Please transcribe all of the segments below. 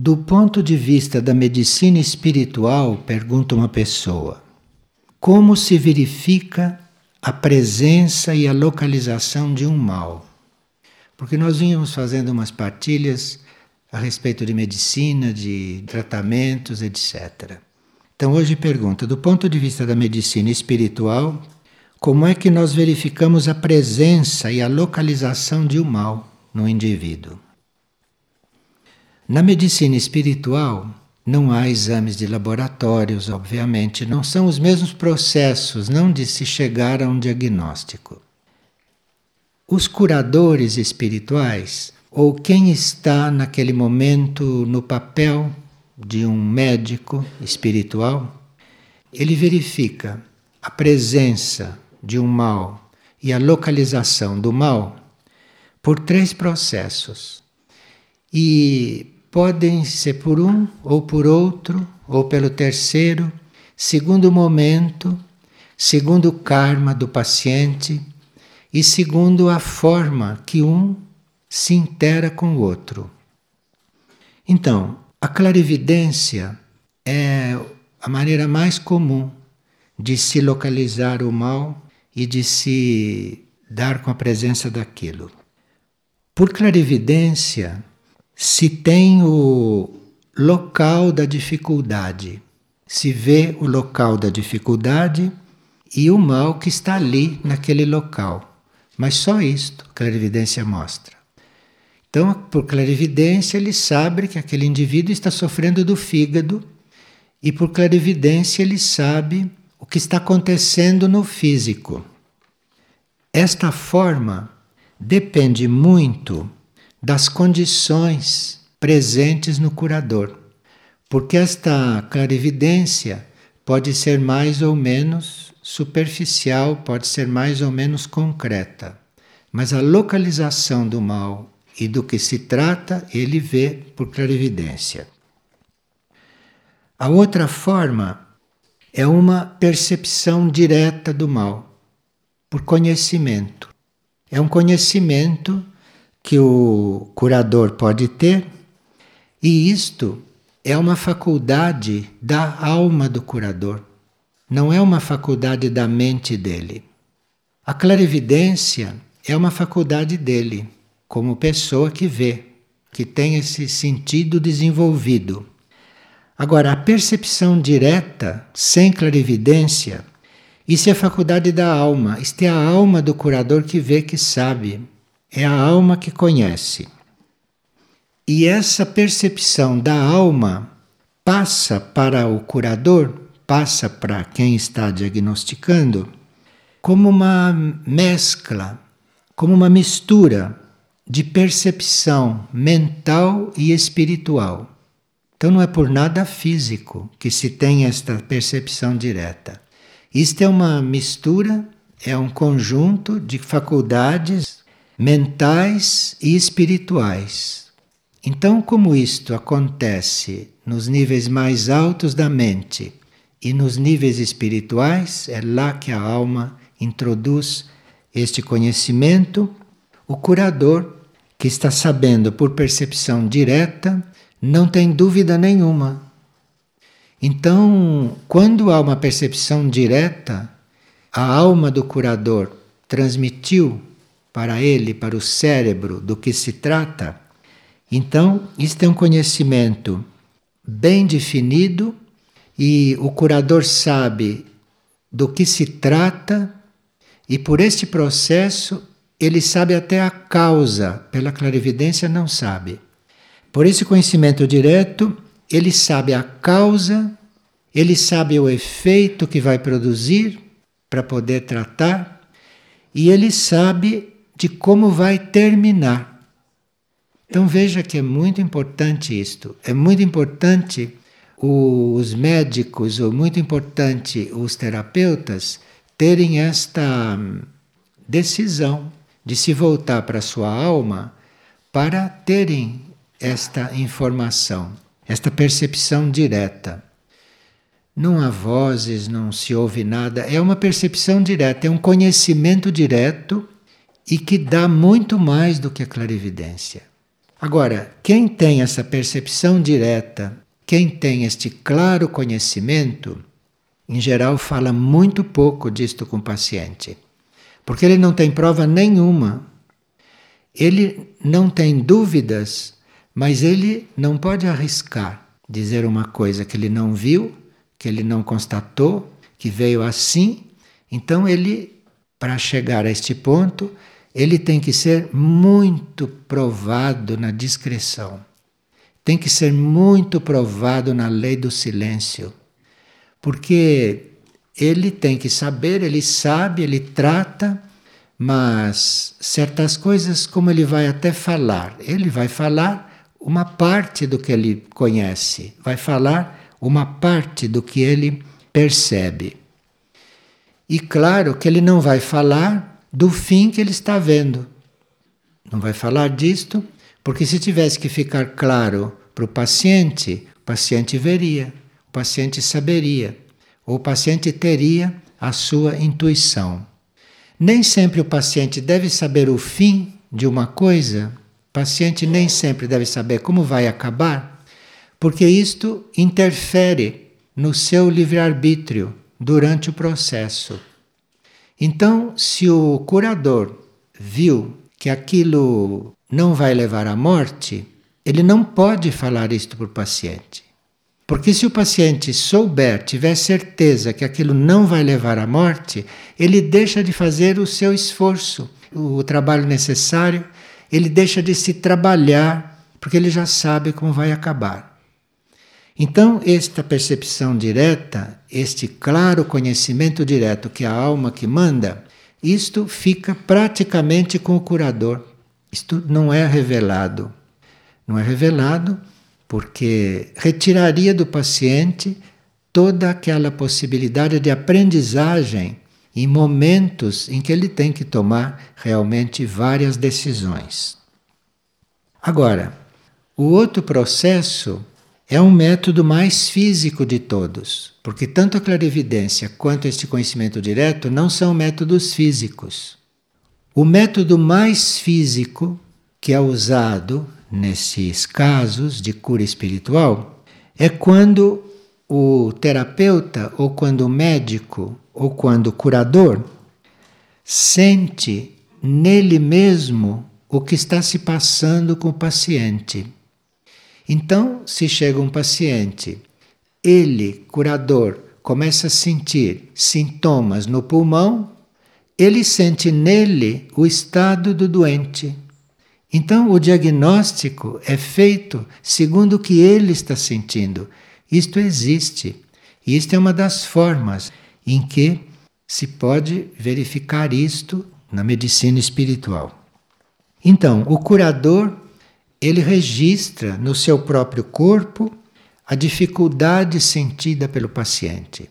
Do ponto de vista da medicina espiritual, pergunta uma pessoa, como se verifica a presença e a localização de um mal? Porque nós vínhamos fazendo umas partilhas a respeito de medicina, de tratamentos, etc. Então hoje pergunta, do ponto de vista da medicina espiritual, como é que nós verificamos a presença e a localização de um mal no indivíduo? Na medicina espiritual, não há exames de laboratórios, obviamente, não são os mesmos processos, não de se chegar a um diagnóstico. Os curadores espirituais, ou quem está naquele momento no papel de um médico espiritual, ele verifica a presença de um mal e a localização do mal por três processos. E podem ser por um ou por outro, ou pelo terceiro, segundo o momento, segundo o karma do paciente e segundo a forma que um se intera com o outro. Então, a clarividência é a maneira mais comum de se localizar o mal e de se dar com a presença daquilo. Por clarividência, se tem o local da dificuldade, se vê o local da dificuldade e o mal que está ali naquele local. Mas só isto a clarividência mostra. Então, por clarividência, ele sabe que aquele indivíduo está sofrendo do fígado e por clarividência ele sabe o que está acontecendo no físico. Esta forma depende muito das condições presentes no curador, porque esta clarividência pode ser mais ou menos superficial, pode ser mais ou menos concreta, mas a localização do mal e do que se trata ele vê por clarividência. A outra forma é uma percepção direta do mal, por conhecimento. É um conhecimento que o curador pode ter, e isto é uma faculdade da alma do curador, não é uma faculdade da mente dele. A clarividência é uma faculdade dele, como pessoa que vê, que tem esse sentido desenvolvido. Agora, a percepção direta, sem clarividência, isso é a faculdade da alma, isto é a alma do curador que vê, que sabe. É a alma que conhece. E essa percepção da alma passa para o curador, passa para quem está diagnosticando, como uma mescla, como uma mistura de percepção mental e espiritual. Então não é por nada físico que se tem esta percepção direta. Isto é uma mistura, é um conjunto de faculdades mentais e espirituais. Então, como isto acontece nos níveis mais altos da mente e nos níveis espirituais, é lá que a alma introduz este conhecimento, o curador, que está sabendo por percepção direta, não tem dúvida nenhuma. Então, quando há uma percepção direta, a alma do curador transmitiu para ele, para o cérebro, do que se trata, então isto é um conhecimento bem definido e o curador sabe do que se trata e por este processo ele sabe até a causa, pela clarividência não sabe. Por esse conhecimento direto, ele sabe a causa, ele sabe o efeito que vai produzir para poder tratar, e ele sabe de como vai terminar. Então veja que é muito importante isto. É muito importante os médicos, ou muito importante os terapeutas, terem esta hum, decisão de se voltar para a sua alma para terem esta informação, esta percepção direta. Não há vozes, não se ouve nada, é uma percepção direta, é um conhecimento direto e que dá muito mais do que a clarividência. Agora, quem tem essa percepção direta, quem tem este claro conhecimento, em geral fala muito pouco disto com o paciente, porque ele não tem prova nenhuma. Ele não tem dúvidas, mas ele não pode arriscar dizer uma coisa que ele não viu, que ele não constatou, que veio assim. Então ele, para chegar a este ponto, ele tem que ser muito provado na discrição. Tem que ser muito provado na lei do silêncio. Porque ele tem que saber, ele sabe, ele trata, mas certas coisas, como ele vai até falar, ele vai falar uma parte do que ele conhece, vai falar uma parte do que ele percebe. E claro que ele não vai falar do fim que ele está vendo. Não vai falar disto, porque se tivesse que ficar claro para o paciente, o paciente veria, o paciente saberia, ou o paciente teria a sua intuição. Nem sempre o paciente deve saber o fim de uma coisa, o paciente nem sempre deve saber como vai acabar, porque isto interfere no seu livre-arbítrio durante o processo. Então, se o curador viu que aquilo não vai levar à morte, ele não pode falar isto para o paciente. Porque se o paciente souber, tiver certeza que aquilo não vai levar à morte, ele deixa de fazer o seu esforço, o trabalho necessário ele deixa de se trabalhar, porque ele já sabe como vai acabar. Então, esta percepção direta, este claro conhecimento direto que a alma que manda, isto fica praticamente com o curador. Isto não é revelado. Não é revelado porque retiraria do paciente toda aquela possibilidade de aprendizagem em momentos em que ele tem que tomar realmente várias decisões. Agora, o outro processo é um método mais físico de todos, porque tanto a clarividência quanto este conhecimento direto não são métodos físicos. O método mais físico que é usado nesses casos de cura espiritual é quando o terapeuta ou quando o médico ou quando o curador sente nele mesmo o que está se passando com o paciente. Então, se chega um paciente, ele, curador, começa a sentir sintomas no pulmão, ele sente nele o estado do doente. Então, o diagnóstico é feito segundo o que ele está sentindo. Isto existe. E isto é uma das formas em que se pode verificar isto na medicina espiritual. Então, o curador, ele registra no seu próprio corpo a dificuldade sentida pelo paciente.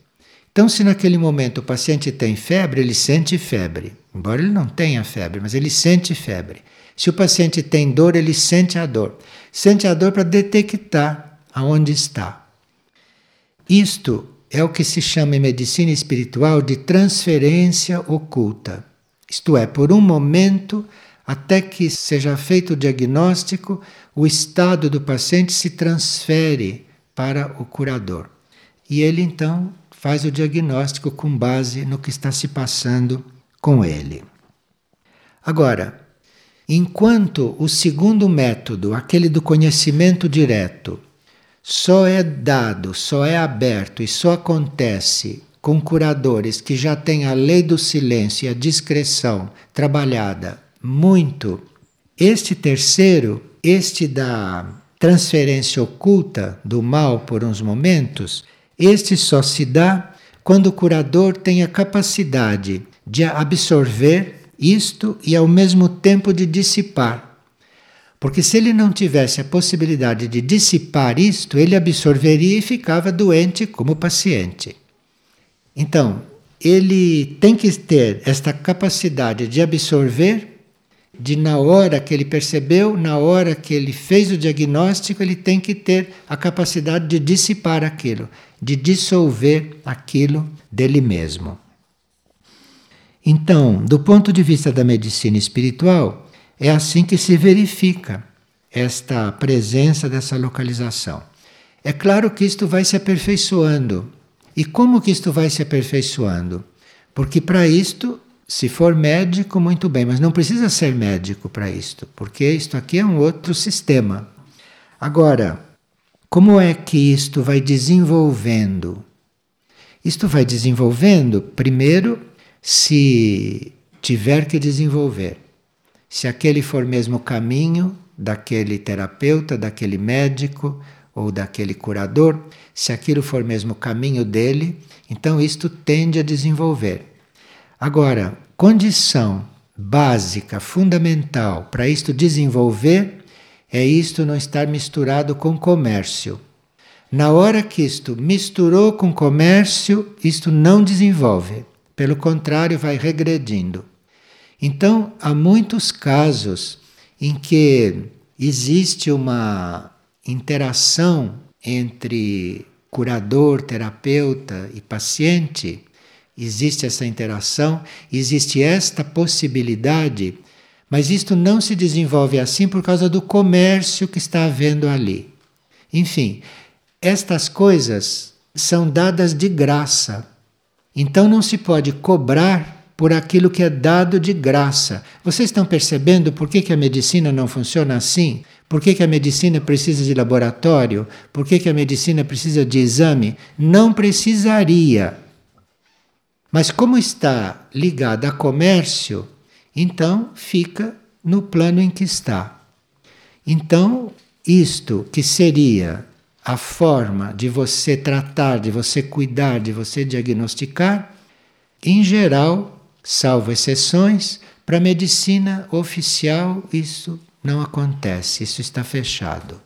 Então, se naquele momento o paciente tem febre, ele sente febre. Embora ele não tenha febre, mas ele sente febre. Se o paciente tem dor, ele sente a dor. Sente a dor para detectar aonde está. Isto é o que se chama em medicina espiritual de transferência oculta. Isto é, por um momento, até que seja feito o diagnóstico, o estado do paciente se transfere para o curador. E ele então faz o diagnóstico com base no que está se passando com ele. Agora, enquanto o segundo método, aquele do conhecimento direto, só é dado, só é aberto e só acontece com curadores que já têm a lei do silêncio e a discreção trabalhada muito. Este terceiro, este da transferência oculta do mal por uns momentos, este só se dá quando o curador tem a capacidade de absorver isto e ao mesmo tempo de dissipar. Porque se ele não tivesse a possibilidade de dissipar isto, ele absorveria e ficava doente como paciente. Então, ele tem que ter esta capacidade de absorver, de na hora que ele percebeu, na hora que ele fez o diagnóstico, ele tem que ter a capacidade de dissipar aquilo, de dissolver aquilo dele mesmo. Então, do ponto de vista da medicina espiritual, é assim que se verifica esta presença dessa localização. É claro que isto vai se aperfeiçoando. E como que isto vai se aperfeiçoando? Porque para isto, se for médico, muito bem, mas não precisa ser médico para isto, porque isto aqui é um outro sistema. Agora, como é que isto vai desenvolvendo? Isto vai desenvolvendo, primeiro, se tiver que desenvolver. Se aquele for mesmo o caminho daquele terapeuta, daquele médico ou daquele curador, se aquilo for mesmo o caminho dele, então isto tende a desenvolver. Agora, condição básica, fundamental para isto desenvolver é isto não estar misturado com comércio. Na hora que isto misturou com comércio, isto não desenvolve. Pelo contrário, vai regredindo. Então, há muitos casos em que existe uma interação entre curador, terapeuta e paciente, existe essa interação, existe esta possibilidade, mas isto não se desenvolve assim por causa do comércio que está havendo ali. Enfim, estas coisas são dadas de graça. Então não se pode cobrar por aquilo que é dado de graça. Vocês estão percebendo por que, que a medicina não funciona assim? Por que, que a medicina precisa de laboratório? Por que, que a medicina precisa de exame? Não precisaria. Mas como está ligada a comércio, então fica no plano em que está. Então, isto que seria a forma de você tratar, de você cuidar, de você diagnosticar, em geral salvo exceções, para a medicina oficial isso não acontece, isso está fechado.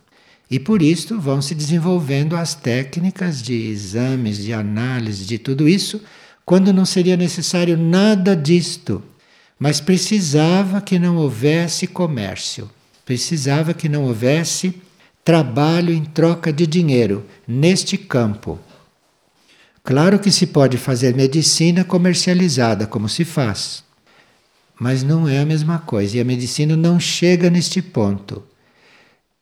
E por isso vão se desenvolvendo as técnicas de exames, de análise, de tudo isso, quando não seria necessário nada disto. Mas precisava que não houvesse comércio, precisava que não houvesse trabalho em troca de dinheiro neste campo. Claro que se pode fazer medicina comercializada, como se faz, mas não é a mesma coisa e a medicina não chega neste ponto.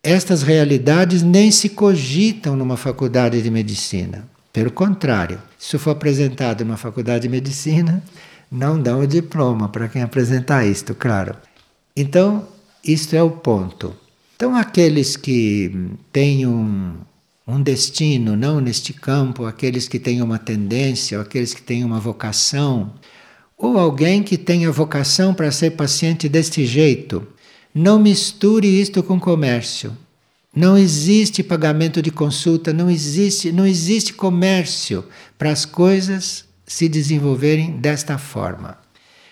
Estas realidades nem se cogitam numa faculdade de medicina. Pelo contrário, se for apresentado numa faculdade de medicina, não dão o diploma para quem apresentar isto, claro. Então, isto é o ponto. Então, aqueles que têm um, um destino, não neste campo, aqueles que têm uma tendência, aqueles que têm uma vocação, ou alguém que tenha vocação para ser paciente deste jeito. Não misture isto com comércio. Não existe pagamento de consulta, não existe, não existe comércio para as coisas se desenvolverem desta forma.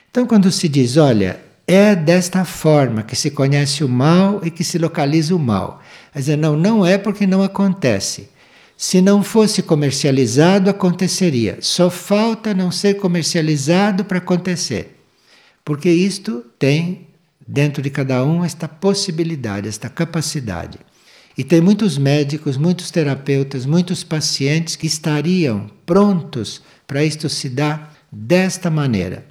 Então, quando se diz, olha, é desta forma que se conhece o mal e que se localiza o mal. Quer dizer, não, não é porque não acontece. Se não fosse comercializado, aconteceria. Só falta não ser comercializado para acontecer. Porque isto tem dentro de cada um esta possibilidade, esta capacidade. E tem muitos médicos, muitos terapeutas, muitos pacientes que estariam prontos para isto se dar desta maneira,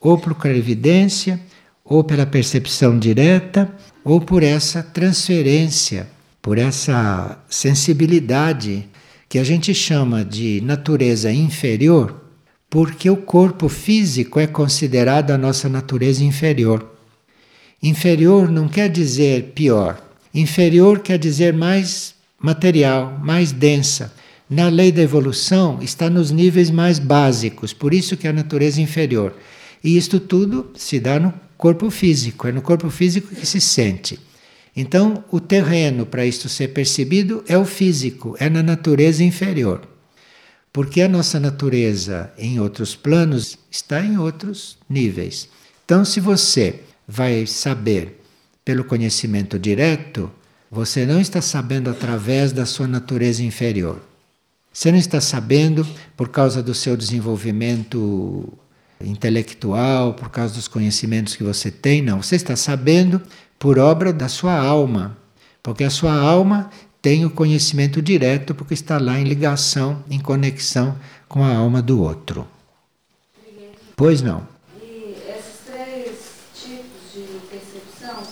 ou por clarividência, ou pela percepção direta, ou por essa transferência por essa sensibilidade que a gente chama de natureza inferior, porque o corpo físico é considerado a nossa natureza inferior. Inferior não quer dizer pior, inferior quer dizer mais material, mais densa. Na lei da evolução está nos níveis mais básicos, por isso que é a natureza inferior. E isto tudo se dá no corpo físico, é no corpo físico que se sente. Então, o terreno para isto ser percebido é o físico, é na natureza inferior. Porque a nossa natureza em outros planos está em outros níveis. Então, se você vai saber pelo conhecimento direto, você não está sabendo através da sua natureza inferior. Você não está sabendo por causa do seu desenvolvimento intelectual, por causa dos conhecimentos que você tem, não. Você está sabendo por obra da sua alma, porque a sua alma tem o conhecimento direto, porque está lá em ligação, em conexão com a alma do outro. Pois não. E esses três tipos de percepção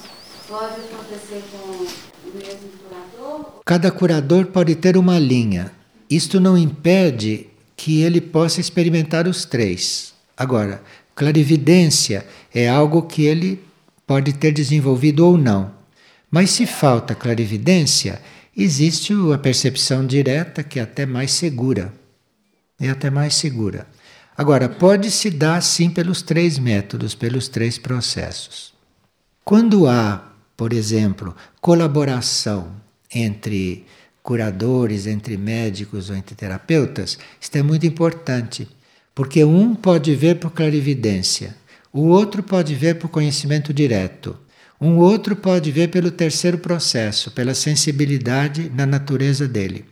Pode acontecer com o mesmo curador? Cada curador pode ter uma linha. Isto não impede que ele possa experimentar os três. Agora, clarividência é algo que ele pode ter desenvolvido ou não. Mas se falta clarividência, existe a percepção direta que é até mais segura. É até mais segura. Agora, pode se dar sim pelos três métodos, pelos três processos. Quando há, por exemplo, colaboração entre curadores, entre médicos ou entre terapeutas, isto é muito importante, porque um pode ver por clarividência, o outro pode ver por conhecimento direto, um outro pode ver pelo terceiro processo, pela sensibilidade na natureza dele.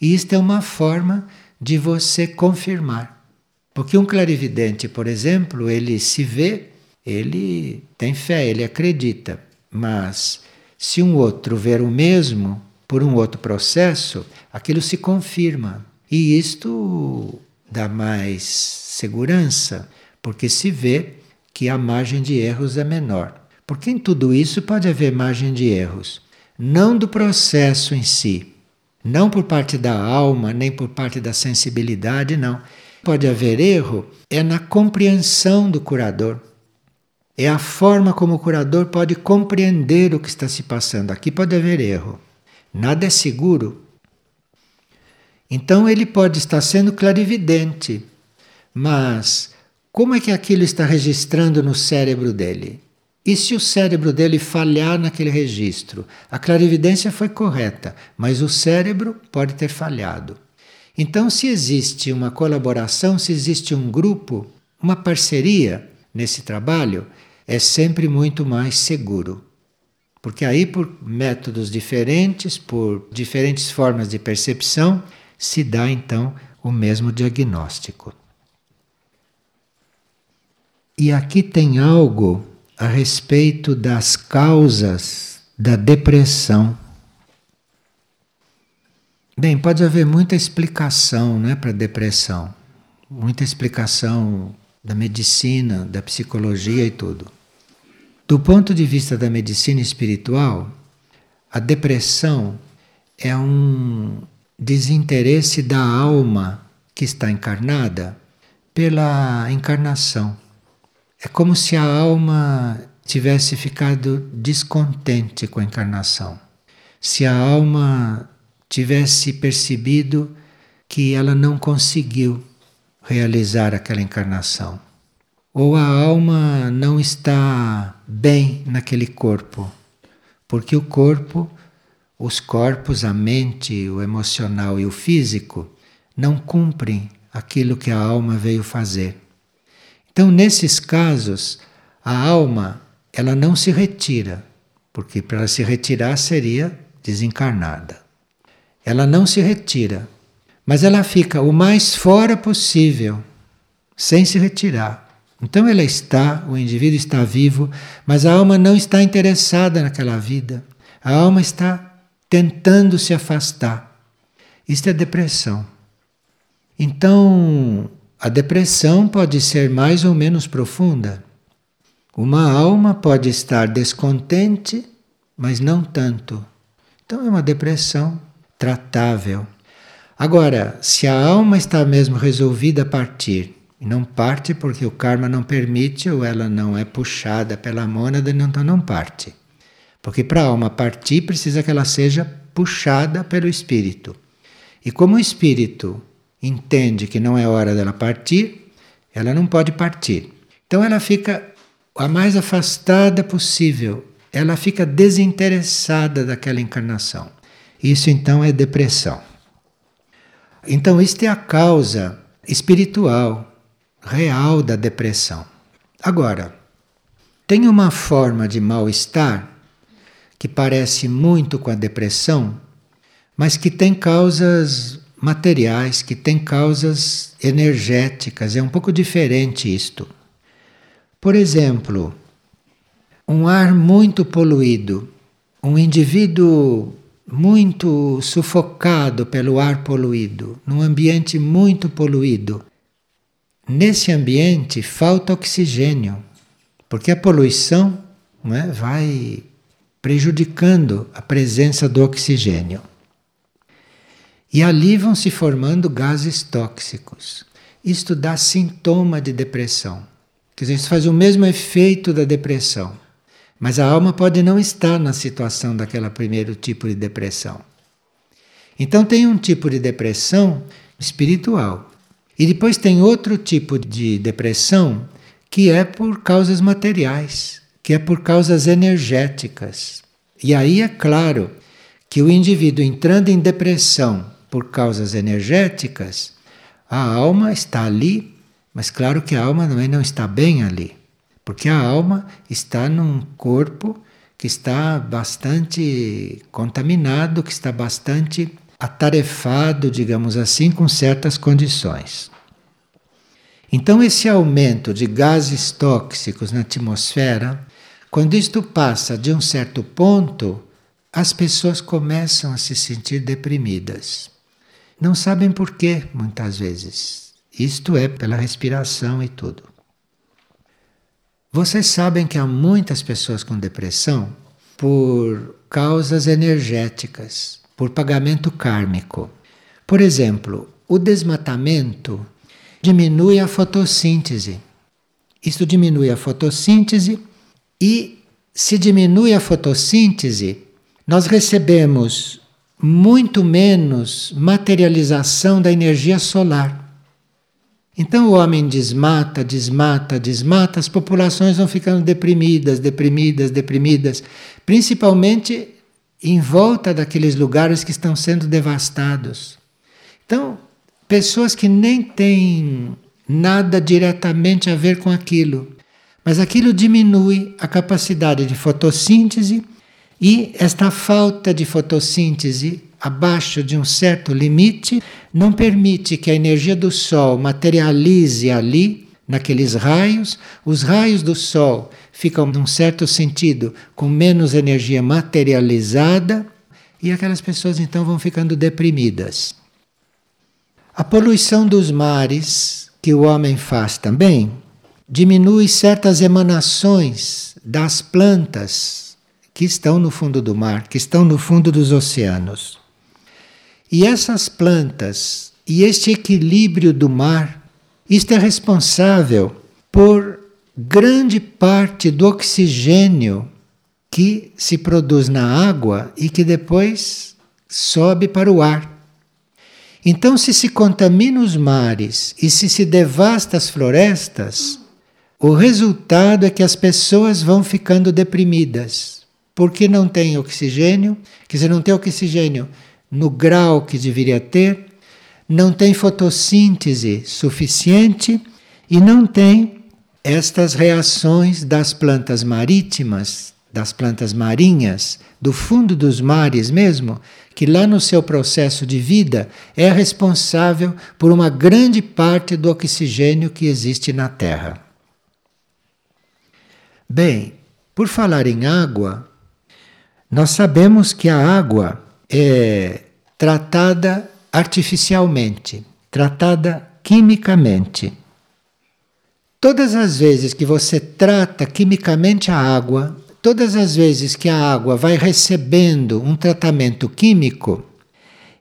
E isto é uma forma de você confirmar. Porque um clarividente, por exemplo, ele se vê, ele tem fé, ele acredita. Mas se um outro ver o mesmo por um outro processo, aquilo se confirma. E isto dá mais segurança, porque se vê que a margem de erros é menor. Porque em tudo isso pode haver margem de erros, não do processo em si, não por parte da alma, nem por parte da sensibilidade, não. Pode haver erro é na compreensão do curador. É a forma como o curador pode compreender o que está se passando. Aqui pode haver erro. Nada é seguro. Então ele pode estar sendo clarividente, mas como é que aquilo está registrando no cérebro dele? E se o cérebro dele falhar naquele registro? A clarividência foi correta, mas o cérebro pode ter falhado. Então, se existe uma colaboração, se existe um grupo, uma parceria nesse trabalho, é sempre muito mais seguro. Porque aí, por métodos diferentes, por diferentes formas de percepção, se dá então o mesmo diagnóstico. E aqui tem algo a respeito das causas da depressão. Bem, pode haver muita explicação né, para a depressão, muita explicação da medicina, da psicologia e tudo. Do ponto de vista da medicina espiritual, a depressão é um desinteresse da alma que está encarnada pela encarnação. É como se a alma tivesse ficado descontente com a encarnação. Se a alma tivesse percebido que ela não conseguiu realizar aquela encarnação. Ou a alma não está bem naquele corpo, porque o corpo, os corpos, a mente, o emocional e o físico não cumprem aquilo que a alma veio fazer. Então, nesses casos, a alma ela não se retira, porque para se retirar seria desencarnada. Ela não se retira, mas ela fica o mais fora possível, sem se retirar. Então ela está, o indivíduo está vivo, mas a alma não está interessada naquela vida. A alma está tentando se afastar. Isto é depressão. Então, a depressão pode ser mais ou menos profunda. Uma alma pode estar descontente, mas não tanto. Então é uma depressão tratável. Agora, se a alma está mesmo resolvida a partir, e não parte porque o karma não permite ou ela não é puxada pela mônada, então não parte. Porque para a alma partir precisa que ela seja puxada pelo espírito. E como o espírito entende que não é hora dela partir, ela não pode partir. Então ela fica a mais afastada possível, ela fica desinteressada daquela encarnação. Isso então é depressão. Então, isto é a causa espiritual, real da depressão. Agora, tem uma forma de mal-estar que parece muito com a depressão, mas que tem causas materiais, que têm causas energéticas. É um pouco diferente isto. Por exemplo, um ar muito poluído, um indivíduo muito sufocado pelo ar poluído, num ambiente muito poluído. Nesse ambiente falta oxigênio, porque a poluição é, vai prejudicando a presença do oxigênio. E ali vão se formando gases tóxicos. Isto dá sintoma de depressão. Quer dizer, isso faz o mesmo efeito da depressão. Mas a alma pode não estar na situação daquele primeiro tipo de depressão. Então tem um tipo de depressão espiritual. E depois tem outro tipo de depressão que é por causas materiais, que é por causas energéticas. E aí é claro que o indivíduo entrando em depressão por causas energéticas, a alma está ali, mas claro que a alma também não está bem ali, porque a alma está num corpo que está bastante contaminado, que está bastante atarefado, digamos assim, com certas condições. Então, esse aumento de gases tóxicos na atmosfera, quando isto passa de um certo ponto, as pessoas começam a se sentir deprimidas. Não sabem por quê, muitas vezes. Isto é pela respiração e tudo. Vocês sabem que há muitas pessoas com depressão por causas energéticas, por pagamento kármico. Por exemplo, o desmatamento diminui a fotossíntese. Isto diminui a fotossíntese e se diminui a fotossíntese, nós recebemos muito menos materialização da energia solar. Então o homem desmata, desmata, desmata, as populações vão ficando deprimidas, deprimidas, deprimidas, principalmente em volta daqueles lugares que estão sendo devastados. Então, pessoas que nem têm nada diretamente a ver com aquilo, mas aquilo diminui a capacidade de fotossíntese e esta falta de fotossíntese abaixo de um certo limite não permite que a energia do Sol materialize ali, naqueles raios. Os raios do Sol ficam, num certo sentido, com menos energia materializada e aquelas pessoas então vão ficando deprimidas. A poluição dos mares, que o homem faz também, diminui certas emanações das plantas que estão no fundo do mar, que estão no fundo dos oceanos. E essas plantas e este equilíbrio do mar, isto é responsável por grande parte do oxigênio que se produz na água e que depois sobe para o ar. Então, se se contamina os mares e se se devasta as florestas, o resultado é que as pessoas vão ficando deprimidas, porque não tem oxigênio, quer dizer, não tem oxigênio no grau que deveria ter, não tem fotossíntese suficiente e não tem estas reações das plantas marítimas, das plantas marinhas, do fundo dos mares mesmo, que lá no seu processo de vida é responsável por uma grande parte do oxigênio que existe na Terra. Bem, por falar em água, nós sabemos que a água é tratada artificialmente, tratada quimicamente. Todas as vezes que você trata quimicamente a água, todas as vezes que a água vai recebendo um tratamento químico,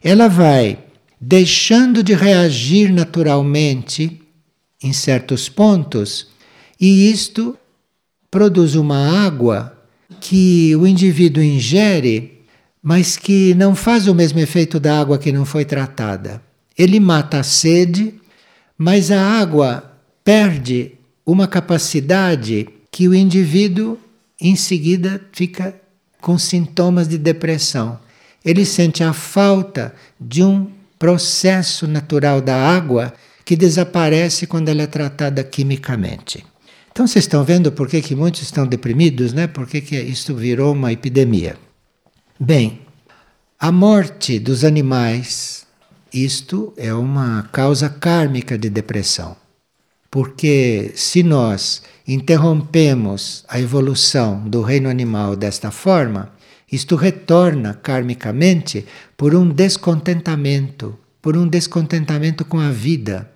ela vai deixando de reagir naturalmente em certos pontos, e isto produz uma água que o indivíduo ingere, mas que não faz o mesmo efeito da água que não foi tratada. Ele mata a sede, mas a água perde uma capacidade que o indivíduo em seguida fica com sintomas de depressão. Ele sente a falta de um processo natural da água que desaparece quando ela é tratada quimicamente. Então vocês estão vendo por que, que muitos estão deprimidos, né? Por que, que isso virou uma epidemia? Bem, a morte dos animais, isto é uma causa kármica de depressão. Porque se nós interrompemos a evolução do reino animal desta forma, isto retorna karmicamente por um descontentamento, por um descontentamento com a vida.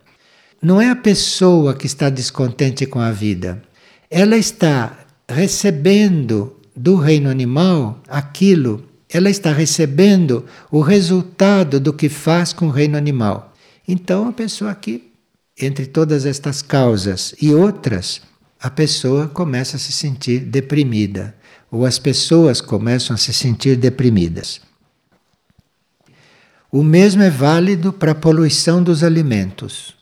Não é a pessoa que está descontente com a vida, ela está recebendo do reino animal, aquilo, ela está recebendo o resultado do que faz com o reino animal. Então a pessoa aqui, entre todas estas causas e outras, a pessoa começa a se sentir deprimida, ou as pessoas começam a se sentir deprimidas. O mesmo é válido para a poluição dos alimentos.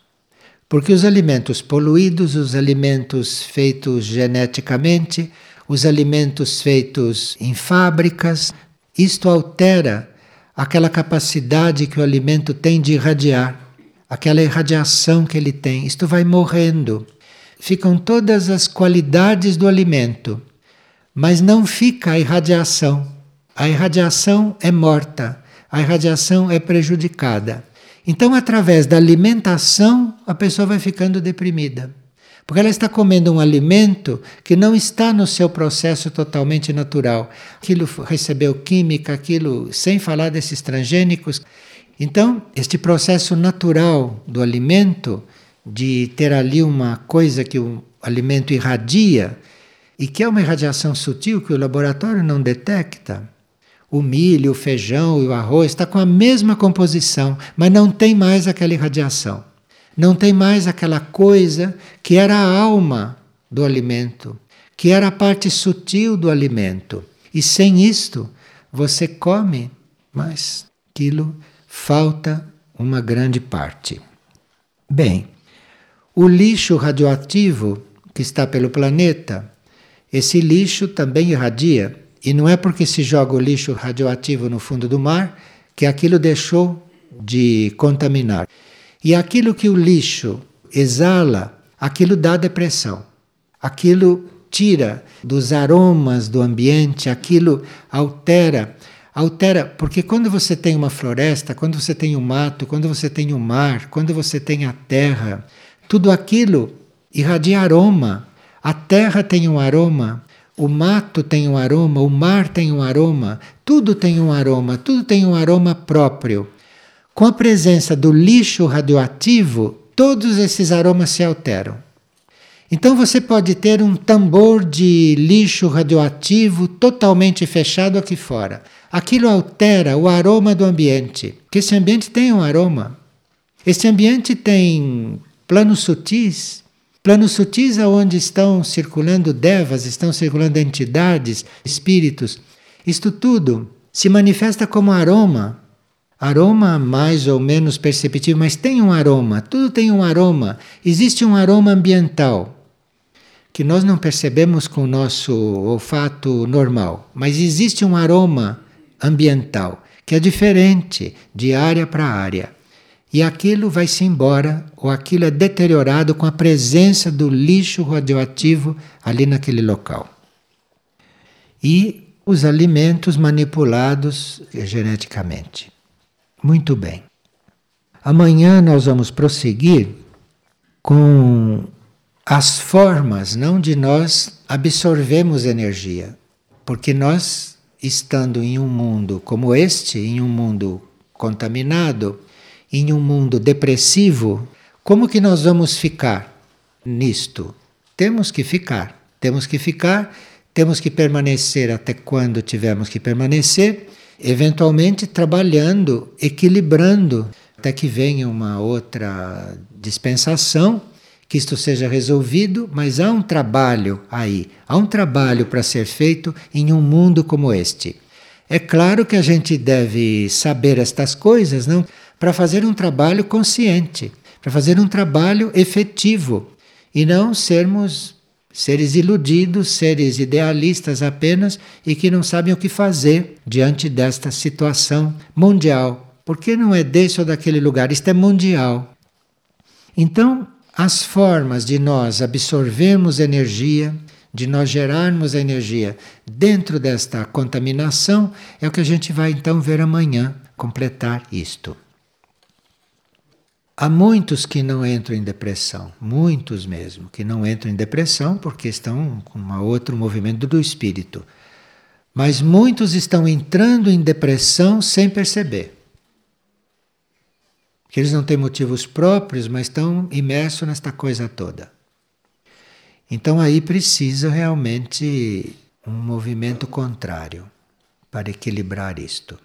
Porque os alimentos poluídos, os alimentos feitos geneticamente, os alimentos feitos em fábricas, isto altera aquela capacidade que o alimento tem de irradiar, aquela irradiação que ele tem. Isto vai morrendo. Ficam todas as qualidades do alimento, mas não fica a irradiação. A irradiação é morta, a irradiação é prejudicada. Então, através da alimentação, a pessoa vai ficando deprimida. Porque ela está comendo um alimento que não está no seu processo totalmente natural. Aquilo recebeu química, aquilo, sem falar desses transgênicos. Então, este processo natural do alimento, de ter ali uma coisa que o alimento irradia, e que é uma irradiação sutil que o laboratório não detecta, o milho, o feijão e o arroz está com a mesma composição, mas não tem mais aquela irradiação. Não tem mais aquela coisa que era a alma do alimento, que era a parte sutil do alimento. E sem isto, você come, mas aquilo falta uma grande parte. Bem, o lixo radioativo que está pelo planeta, esse lixo também irradia e não é porque se joga o lixo radioativo no fundo do mar que aquilo deixou de contaminar. E aquilo que o lixo exala, aquilo dá depressão. Aquilo tira dos aromas do ambiente, aquilo altera. Altera, porque quando você tem uma floresta, quando você tem o um mato, quando você tem o um mar, quando você tem a terra, tudo aquilo irradia aroma. A terra tem um aroma, o mato tem um aroma, o mar tem um aroma, tudo tem um aroma, tudo tem um aroma próprio. Com a presença do lixo radioativo, todos esses aromas se alteram. Então você pode ter um tambor de lixo radioativo totalmente fechado aqui fora. Aquilo altera o aroma do ambiente, porque esse ambiente tem um aroma. Esse ambiente tem planos sutis Planos sutis onde estão circulando devas, estão circulando entidades, espíritos. Isto tudo se manifesta como aroma. Aroma mais ou menos perceptível, mas tem um aroma, tudo tem um aroma. Existe um aroma ambiental que nós não percebemos com o nosso olfato normal, mas existe um aroma ambiental que é diferente de área para área e aquilo vai-se embora, ou aquilo é deteriorado com a presença do lixo radioativo ali naquele local. E os alimentos manipulados geneticamente. Muito bem. Amanhã nós vamos prosseguir com as formas não de nós absorvemos energia, porque nós estando em um mundo como este, em um mundo contaminado, em um mundo depressivo, como que nós vamos ficar nisto? Temos que ficar, temos que ficar, temos que permanecer até quando tivermos que permanecer, eventualmente trabalhando, equilibrando, até que venha uma outra dispensação, que isto seja resolvido, mas há um trabalho aí, há um trabalho para ser feito em um mundo como este. É claro que a gente deve saber estas coisas, não? para fazer um trabalho consciente, para fazer um trabalho efetivo e não sermos seres iludidos, seres idealistas apenas e que não sabem o que fazer diante desta situação mundial. Porque não é desse ou daquele lugar, isto é mundial. Então, as formas de nós absorvermos energia, de nós gerarmos energia dentro desta contaminação, é o que a gente vai então ver amanhã, completar isto. Há muitos que não entram em depressão, muitos mesmo, que não entram em depressão porque estão com um outro movimento do espírito. Mas muitos estão entrando em depressão sem perceber. Que eles não têm motivos próprios, mas estão imersos nesta coisa toda. Então aí precisa realmente um movimento contrário para equilibrar isto.